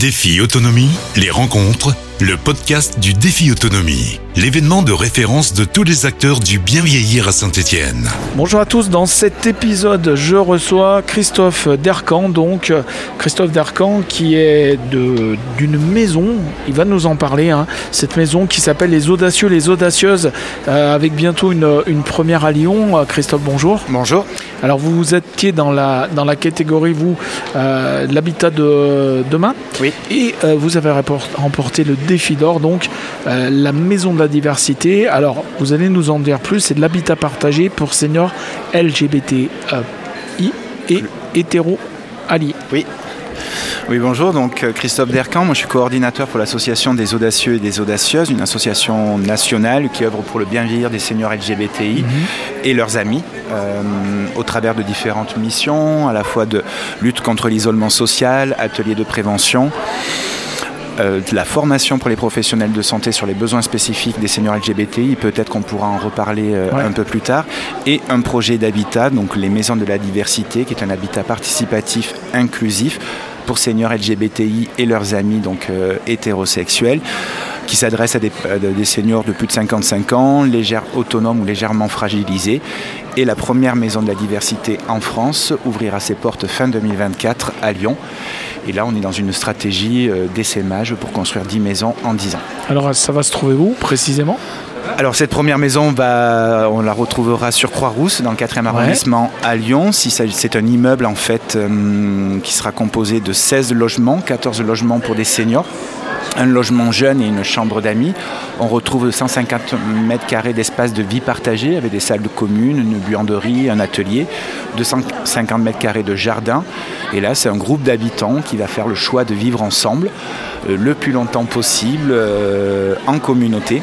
Défi Autonomie, les rencontres, le podcast du Défi Autonomie, l'événement de référence de tous les acteurs du bien vieillir à Saint-Étienne. Bonjour à tous, dans cet épisode, je reçois Christophe Dercan, donc Christophe Dercan qui est d'une maison, il va nous en parler, hein. cette maison qui s'appelle Les Audacieux, Les Audacieuses, euh, avec bientôt une, première à Lyon. Christophe, bonjour. Bonjour. Alors vous étiez dans la, dans la catégorie, vous, euh, l'habitat de demain. Oui. Et euh, vous avez remporté le défi d'or, donc euh, la maison de la diversité. Alors, vous allez nous en dire plus, c'est de l'habitat partagé pour seniors LGBTI et hétéro alliés. Oui. Oui, bonjour. Donc euh, Christophe Dercan, moi je suis coordinateur pour l'association des audacieux et des audacieuses, une association nationale qui œuvre pour le bien vieillir des seniors LGBTI mhm. et leurs amis euh, au travers de différentes missions, à la fois de lutte contre l'isolement social, ateliers de prévention. Euh, la formation pour les professionnels de santé sur les besoins spécifiques des seniors LGBTI, peut-être qu'on pourra en reparler euh, un peu plus tard, et un projet d'habitat, donc les maisons de la diversité, qui est un habitat participatif inclusif pour seniors LGBTI et leurs amis donc euh, hétérosexuels qui s'adresse à des, des, seniors de plus de 55 ans, légères autonomes ou légèrement fragilisés. Et la première maison de la diversité en France ouvrira ses portes fin 2024 à Lyon. Et là, on est dans une stratégie euh, d'essaimage pour construire 10 maisons en 10 ans. Alors, ça va se trouver où précisément? Alors cette première maison, on la retrouvera sur Croix-Rousse, dans le 4e arrondissement à Lyon. C'est un immeuble en fait euh, qui sera composé de 16 logements, 14 logements pour des seniors un logement jeune et une chambre d'amis. On retrouve 150 mètres carrés d'espace de vie partagé avec des salles de commune, une buanderie, un atelier, 250 mètres carrés de jardin. Et là, c'est un groupe d'habitants qui va faire le choix de vivre ensemble euh, le plus longtemps possible euh, en communauté.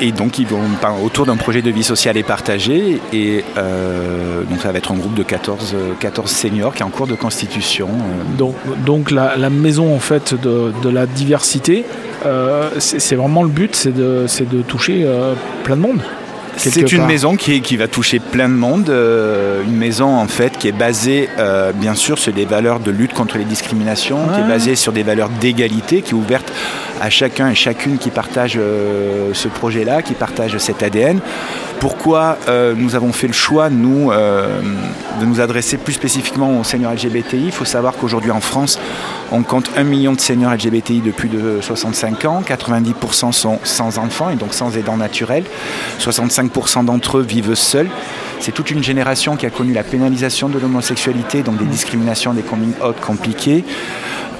Et donc ils vont autour d'un projet de vie sociale et partagé. Et euh, donc ça va être un groupe de 14, 14 seniors qui est en cours de constitution. Euh. Donc, donc la, maison en fait de, la diversité, euh, c'est vraiment le but, c'est de, de, toucher plein de monde. C'est une maison qui, qui, va toucher plein de monde, une maison en fait qui est basée bien sûr sur des valeurs de lutte contre les discriminations, qui est basée sur des valeurs d'égalité, qui est ouverte à chacun et chacune qui partage euh, ce projet-là, qui partage cet ADN. Pourquoi euh, nous avons fait le choix, nous, euh, de nous adresser plus spécifiquement aux seniors LGBTI Il faut savoir qu'aujourd'hui en France, on compte un million de seniors LGBTI de plus de 65 ans. 90% sont sans enfants et donc sans aidants naturels. 65% d'entre eux vivent seuls. C'est toute une génération qui a connu la pénalisation de l'homosexualité, donc des discriminations, des coming out compliqués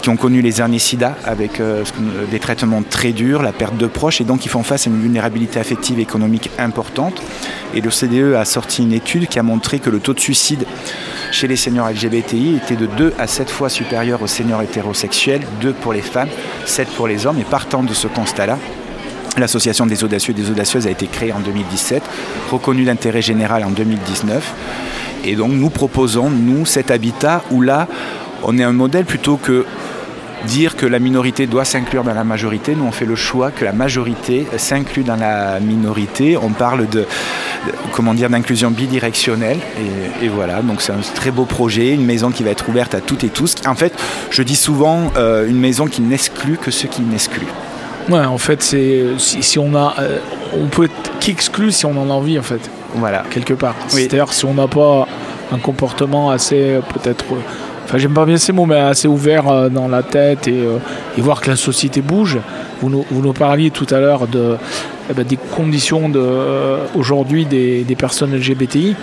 qui ont connu les hernies sida avec euh, des traitements très durs, la perte de proches, et donc ils font face à une vulnérabilité affective et économique importante. Et le CDE a sorti une étude qui a montré que le taux de suicide chez les seniors LGBTI était de 2 à 7 fois supérieur aux seniors hétérosexuels, 2 pour les femmes, 7 pour les hommes. Et partant de ce constat-là, L'association des audacieux et des audacieuses a été créée en 2017, reconnue d'intérêt général en 2019. Et donc nous proposons, nous, cet habitat où là, on est un modèle plutôt que dire que la minorité doit s'inclure dans la majorité. Nous, on fait le choix que la majorité s'inclut dans la minorité. On parle de, comment dire, d'inclusion bidirectionnelle. Et, voilà, donc c'est un très beau projet, une maison qui va être ouverte à toutes et tous. En fait, je dis souvent euh, une maison qui n'exclut que ceux qui n'excluent. Ouais, en fait, c'est si, on a, euh, on peut être qu'exclu si on en a envie, en fait. Voilà. Quelque part. C'est-à-dire si on n'a pas un comportement assez peut-être enfin j'aime pas bien ces mots, mais assez ouvert euh, dans la tête euh, et, voir que la société bouge. Vous nous, vous nous parliez tout à l'heure de, eh ben, des conditions de, euh, aujourd'hui des, des, personnes LGBTI.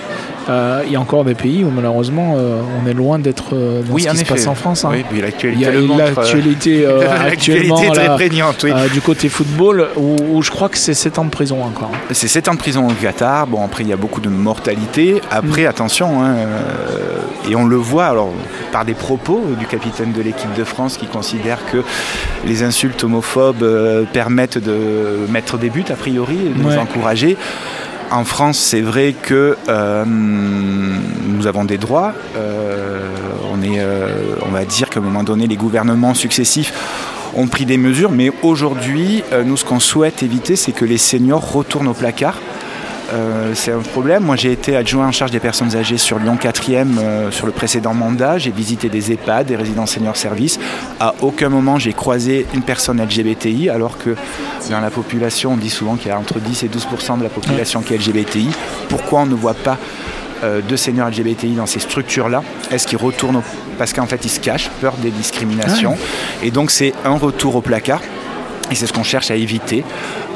Euh, il y a encore des pays où malheureusement euh, on est loin d'être dans ce qui se passe en France. Hein. Oui, il y a l'actualité actuellement très prégnante, oui. du côté football où, je crois que c'est 7 ans de prison encore. C'est 7 ans de prison au Qatar. Bon après il y a beaucoup de mortalité. Après mm. attention, hein, et on le voit alors par des propos du capitaine de l'équipe de France qui considère que les insultes homophobes permettent de mettre des buts a priori, de nous encourager. En France, c'est vrai que euh, nous avons des droits. Euh, on, euh, on va dire qu'à un moment donné, les gouvernements successifs ont pris des mesures, mais aujourd'hui, nous, ce qu'on souhaite éviter, c'est que les seniors retournent au placard. Euh, c'est un problème. Moi, j'ai été adjoint en charge des personnes âgées sur Lyon 4e euh, sur le précédent mandat. J'ai visité des EHPAD, des résidences seniors services. À aucun moment, j'ai croisé une personne LGBTI, alors que dans la population, on dit souvent qu'il y a entre 10 et 12% de la population qui est LGBTI. Pourquoi on ne voit pas euh, de seniors LGBTI dans ces structures-là? Est-ce qu'ils retournent Parce qu'en fait, ils se cachent, peur des discriminations. Et donc, c'est un retour au placard. Et c'est ce qu'on cherche à éviter.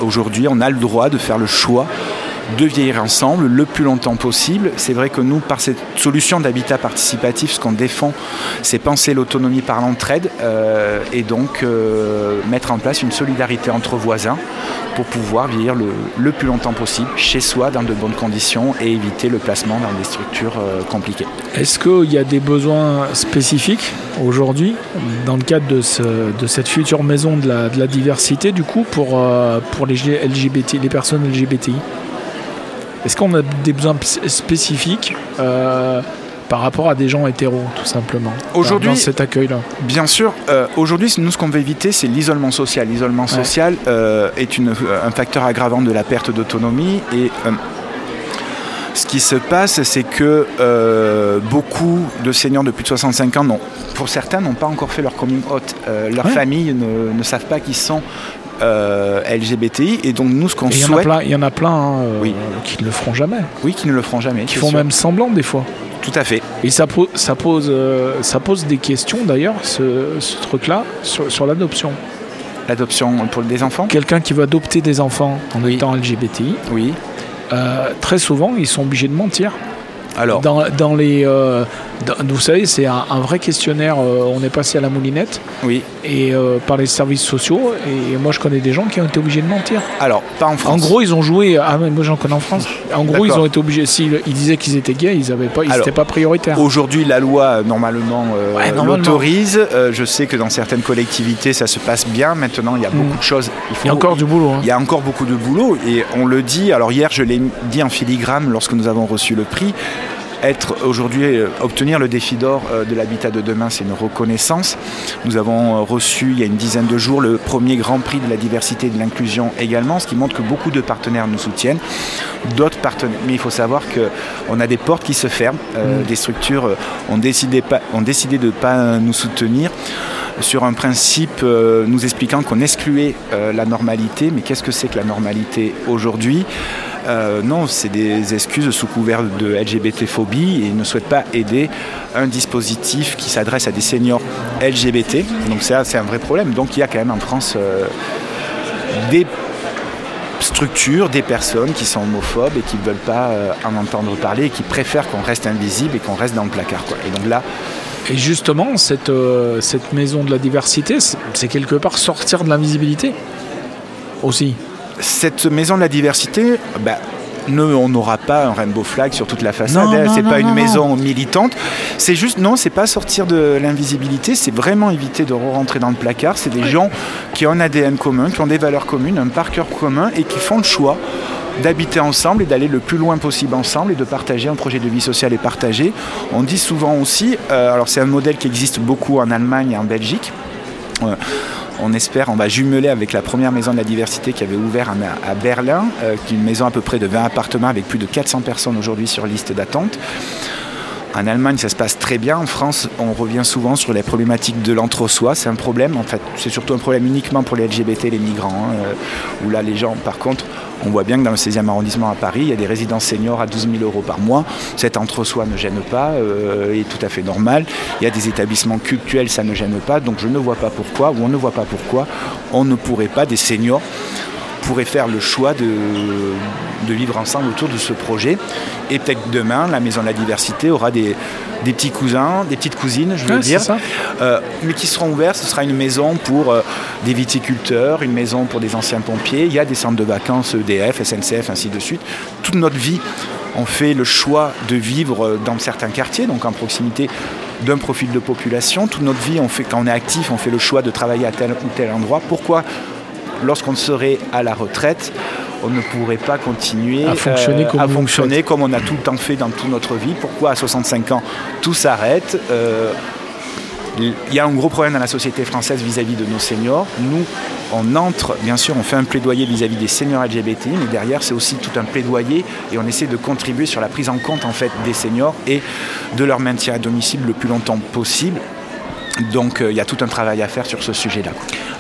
Aujourd'hui, on a le droit de faire le choix de vieillir ensemble le plus longtemps possible. C'est vrai que nous, par cette solution d'habitat participatif, ce qu'on défend, c'est penser l'autonomie par l'entraide euh, et donc euh, mettre en place une solidarité entre voisins pour pouvoir vieillir le, plus longtemps possible chez soi dans de bonnes conditions et éviter le placement dans des structures euh, compliquées. Est-ce qu'il y a des besoins spécifiques aujourd'hui dans le cadre de, cette future maison de la, diversité du coup pour, pour les, LGBT, les personnes LGBTI est-ce qu'on a des besoins spécifiques euh, par rapport à des gens hétéros, tout simplement, aujourd'hui, dans cet accueil-là? Bien sûr. Euh, aujourd'hui, nous, ce qu'on veut éviter, c'est l'isolement social. L'isolement social euh, est une, un facteur aggravant de la perte d'autonomie et ce qui se passe, c'est que beaucoup de seniors de plus de 65 ans, pour certains, n'ont pas encore fait leur coming out. Leurs familles ne, ne, savent pas qui sont euh, LGBTI. Et donc nous, ce qu'on souhaite... Il y en a plein hein, euh, qui ne le feront jamais. Oui, qui ne le feront jamais. Qui font même semblant des fois. Tout à fait. Et ça, pose, ça, pose, euh, ça pose des questions d'ailleurs, ce, truc-là, sur, l'adoption. L'adoption pour des enfants Quelqu'un qui veut adopter des enfants en étant LGBTI. Oui. très souvent, ils sont obligés de mentir. Alors. Dans, les, euh, vous savez, c'est un, vrai questionnaire. Euh, on est passé à la moulinette. Oui. Et euh, par les services sociaux. Et, moi, je connais des gens qui ont été obligés de mentir. Alors, pas en France. En gros, ils ont joué. Ah, moi, j'en connais en France. En gros, ils ont été obligés. S'ils ils disaient qu'ils étaient gays, ils n'étaient pas, ils pas prioritaires. Aujourd'hui, la loi normalement l'autorise. je sais que dans certaines collectivités, ça se passe bien. Maintenant, il y a beaucoup de choses. Il, y a encore du boulot. Hein. Il y a encore beaucoup de boulot. Et on le dit. Alors hier, je l'ai dit en filigrane lorsque nous avons reçu le prix être aujourd'hui, euh, obtenir le défi d'or euh, de l'habitat de demain, c'est une reconnaissance. Nous avons euh, reçu il y a une dizaine de jours le premier grand prix de la diversité et de l'inclusion également, ce qui montre que beaucoup de partenaires nous soutiennent. D'autres partenaires, mais il faut savoir qu'on a des portes qui se ferment, mm. des structures ont décidé, pas, ont décidé de ne pas nous soutenir sur un principe nous expliquant qu'on excluait la normalité. Mais qu'est-ce que c'est que la normalité aujourd'hui? Euh, non, c'est des excuses sous couvert de LGBT-phobie et ils ne souhaitent pas aider un dispositif qui s'adresse à des seniors LGBT. Donc ça, c'est un vrai problème. Donc il y a quand même en France euh, des structures, des personnes qui sont homophobes et qui ne veulent pas euh, en entendre parler et qui préfèrent qu'on reste invisible et qu'on reste dans le placard. Et donc là, et justement, cette, cette maison de la diversité, c'est quelque part sortir de l'invisibilité aussi cette maison de la diversité, bah, on n'aura pas un rainbow flag sur toute la façade. C'est pas une maison militante. C'est juste, non, c'est pas sortir de l'invisibilité. C'est vraiment éviter de rentrer dans le placard. C'est des gens qui ont un ADN commun, qui ont des valeurs communes, un parcours commun et qui font le choix d'habiter ensemble et d'aller le plus loin possible ensemble et de partager un projet de vie sociale et partagé. On dit souvent aussi, euh, alors c'est un modèle qui existe beaucoup en Allemagne et en Belgique. Euh, on espère, on va jumeler avec la première maison de la diversité qui avait ouvert à Berlin, euh, qui est une maison à peu près de 20 appartements avec plus de 400 personnes aujourd'hui sur liste d'attente. En Allemagne, ça se passe très bien. En France, on revient souvent sur les problématiques de l'entre-soi. C'est un problème, en fait. C'est surtout un problème uniquement pour les LGBT, les migrants, hein, euh, où là, les gens, par contre, on voit bien que dans le 16e arrondissement à Paris, il y a des résidences seniors à 12 000 euros par mois. Cet entre-soi ne gêne pas, euh, est tout à fait normal. Il y a des établissements cultuels, ça ne gêne pas. Donc je ne vois pas pourquoi, ou on ne voit pas pourquoi, on ne pourrait pas, des seniors pourraient faire le choix de, de vivre ensemble autour de ce projet. Et peut-être demain, la Maison de la Diversité aura des, des petits cousins, des petites cousines, je veux dire, euh, mais qui seront ouverts. Ce sera une maison pour euh, des viticulteurs, une maison pour des anciens pompiers. Il y a des centres de vacances EDF, SNCF, ainsi de suite. Toute notre vie, on fait le choix de vivre dans certains quartiers, donc en proximité d'un profil de population. Toute notre vie, on fait, quand on est actif, on fait le choix de travailler à tel ou tel endroit. Pourquoi, lorsqu'on serait à la retraite, on ne pourrait pas continuer à fonctionner, euh, comme, on a tout le temps fait dans toute notre vie. Pourquoi à 65 ans tout s'arrête euh, il y a un gros problème dans la société française vis-à-vis de nos seniors. Nous, on entre, bien sûr, on fait un plaidoyer vis-à-vis des seniors LGBT, mais derrière, c'est aussi tout un plaidoyer et on essaie de contribuer sur la prise en compte en fait des seniors et de leur maintien à domicile le plus longtemps possible. Donc euh, il y a tout un travail à faire sur ce sujet-là.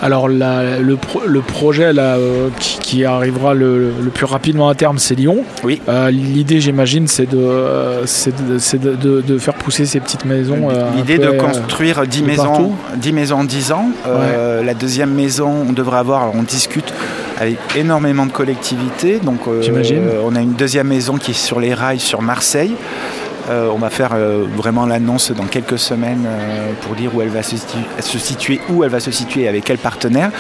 Alors le, projet là, euh, qui, arrivera le, plus rapidement à terme, c'est Lyon. Oui. Euh, l'idée, j'imagine, c'est de, de, faire pousser ces petites maisons. L'idée de construire 10 maisons, 10 maisons en 10 ans. la deuxième maison, on devrait avoir, on discute avec énormément de collectivités. Donc, on a une deuxième maison qui est sur les rails sur Marseille. Euh, on va faire euh, vraiment l'annonce dans quelques semaines euh, pour dire où elle va se situer, où elle va se situer, avec quel partenaire.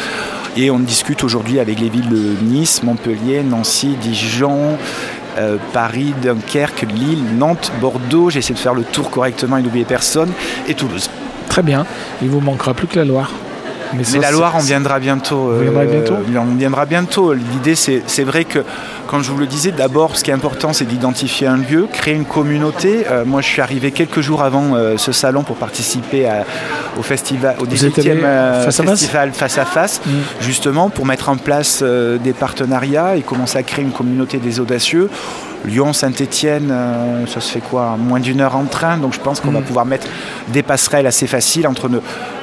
Et on discute aujourd'hui avec les villes de Nice, Montpellier, Nancy, Dijon, Paris, Dunkerque, Lille, Nantes, Bordeaux. J'essaie de faire le tour correctement et n'oublier personne. Et Toulouse. Très bien. Il vous manquera plus que la Loire. Mais, la Loire, on viendra bientôt. bientôt On viendra bientôt. L'idée, c'est vrai que quand je vous le disais, d'abord, ce qui est important, c'est d'identifier un lieu, créer une communauté. Euh, moi, je suis arrivé quelques jours avant euh, ce salon pour participer au festival, au 18e euh, festival face à face, mm. justement pour mettre en place des partenariats et commencer à créer une communauté des audacieux. Lyon, Saint-Étienne, ça se fait quoi Moins d'une heure en train, donc je pense qu'on va mm. pouvoir mettre des passerelles assez faciles entre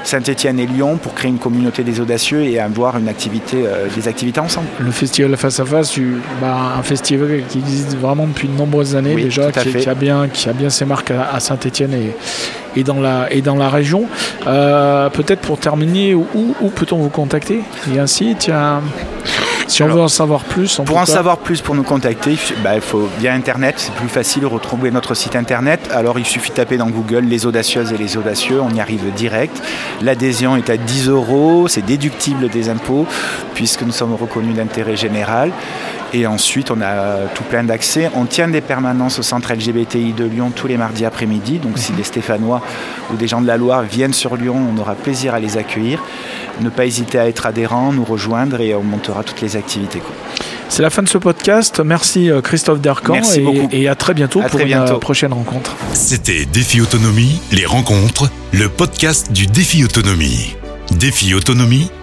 Saint-Étienne et Lyon pour créer une communauté des audacieux et avoir une activité, des activités ensemble. Le festival face à face, bah, un festival qui existe vraiment depuis de nombreuses années déjà, qui, a bien, qui a bien ses marques à, Saint-Etienne et, et, dans la, et dans la région. Euh, peut-être pour terminer, où, où peut-on vous contacter? Il y a un site, il y a si on veut en savoir plus, pour en savoir plus, pour nous contacter, bah, il faut via Internet, c'est plus facile de retrouver notre site Internet. Alors il suffit de taper dans Google les audacieuses et les audacieux, on y arrive direct. L'adhésion est à 10 euros, c'est déductible des impôts puisque nous sommes reconnus d'intérêt général. Et ensuite, on a tout plein d'accès. On tient des permanences au centre LGBTI de Lyon tous les mardis après-midi. Donc, si mhm. des Stéphanois ou des gens de la Loire viennent sur Lyon, on aura plaisir à les accueillir. Ne pas hésiter à être adhérent, nous rejoindre et on montera toutes les activités. C'est la fin de ce podcast. Merci euh, Christophe Dercan Merci et à très bientôt pour une euh, prochaine rencontre. C'était Défi Autonomie, les rencontres, le podcast du Défi Autonomie. Défi Autonomie,